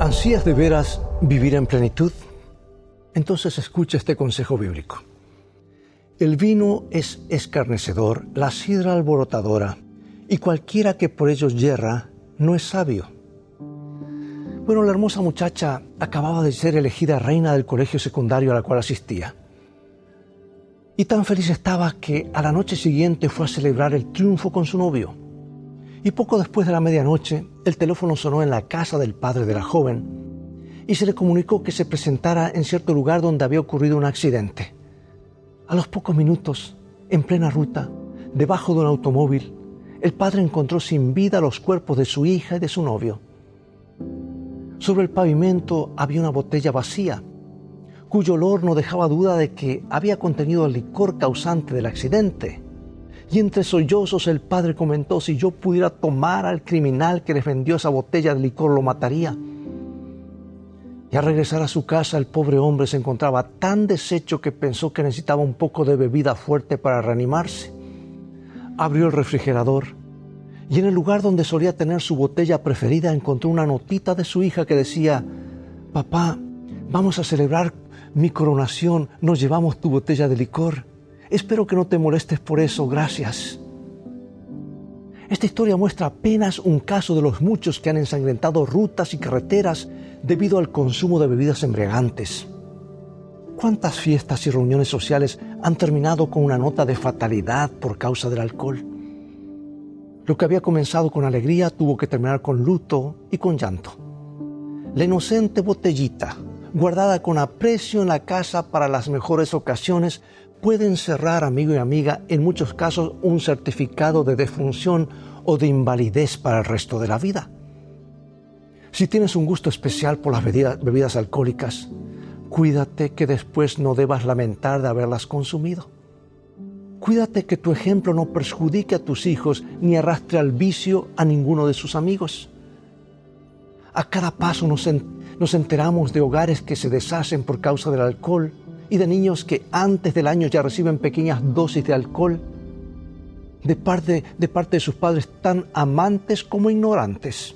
¿Ansías de veras vivir en plenitud? Entonces escucha este consejo bíblico. El vino es escarnecedor, la sidra alborotadora, y cualquiera que por ellos yerra no es sabio. Bueno, la hermosa muchacha acababa de ser elegida reina del colegio secundario a la cual asistía. Y tan feliz estaba que a la noche siguiente fue a celebrar el triunfo con su novio. Y poco después de la medianoche, el teléfono sonó en la casa del padre de la joven y se le comunicó que se presentara en cierto lugar donde había ocurrido un accidente. A los pocos minutos, en plena ruta, debajo de un automóvil, el padre encontró sin vida los cuerpos de su hija y de su novio. Sobre el pavimento había una botella vacía, cuyo olor no dejaba duda de que había contenido el licor causante del accidente. Y entre sollozos el padre comentó, si yo pudiera tomar al criminal que les vendió esa botella de licor, lo mataría. Y al regresar a su casa, el pobre hombre se encontraba tan deshecho que pensó que necesitaba un poco de bebida fuerte para reanimarse. Abrió el refrigerador y en el lugar donde solía tener su botella preferida encontró una notita de su hija que decía, papá, vamos a celebrar mi coronación, nos llevamos tu botella de licor. Espero que no te molestes por eso, gracias. Esta historia muestra apenas un caso de los muchos que han ensangrentado rutas y carreteras debido al consumo de bebidas embriagantes. ¿Cuántas fiestas y reuniones sociales han terminado con una nota de fatalidad por causa del alcohol? Lo que había comenzado con alegría tuvo que terminar con luto y con llanto. La inocente botellita, guardada con aprecio en la casa para las mejores ocasiones, puede encerrar, amigo y amiga, en muchos casos un certificado de defunción o de invalidez para el resto de la vida. Si tienes un gusto especial por las bebidas, alcohólicas, cuídate que después no debas lamentar de haberlas consumido. Cuídate que tu ejemplo no perjudique a tus hijos ni arrastre al vicio a ninguno de sus amigos. A cada paso nos, enteramos de hogares que se deshacen por causa del alcohol y de niños que antes del año ya reciben pequeñas dosis de alcohol de parte, de parte de sus padres tan amantes como ignorantes.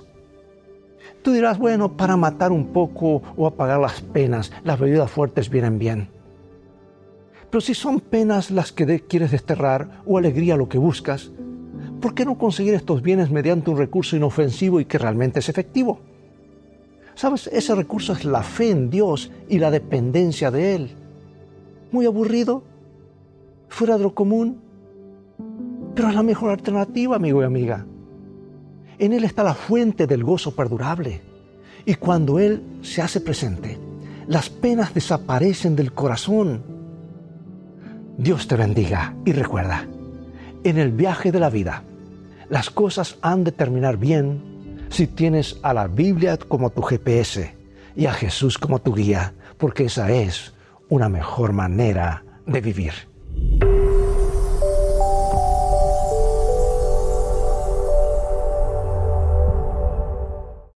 Tú dirás, bueno, para matar un poco o apagar las penas, las bebidas fuertes vienen bien. Pero si son penas las que quieres desterrar o alegría lo que buscas, ¿por qué no conseguir estos bienes mediante un recurso inofensivo y que realmente es efectivo? ¿Sabes? Ese recurso es la fe en Dios y la dependencia de Él. Muy aburrido, fuera de lo común, pero es la mejor alternativa, amigo y amiga. En Él está la fuente del gozo perdurable. Y cuando Él se hace presente, las penas desaparecen del corazón Dios te bendiga y recuerda, en el viaje de la vida, las cosas han de terminar bien si tienes a la Biblia como tu GPS y a Jesús como tu guía, porque esa es una mejor manera de vivir.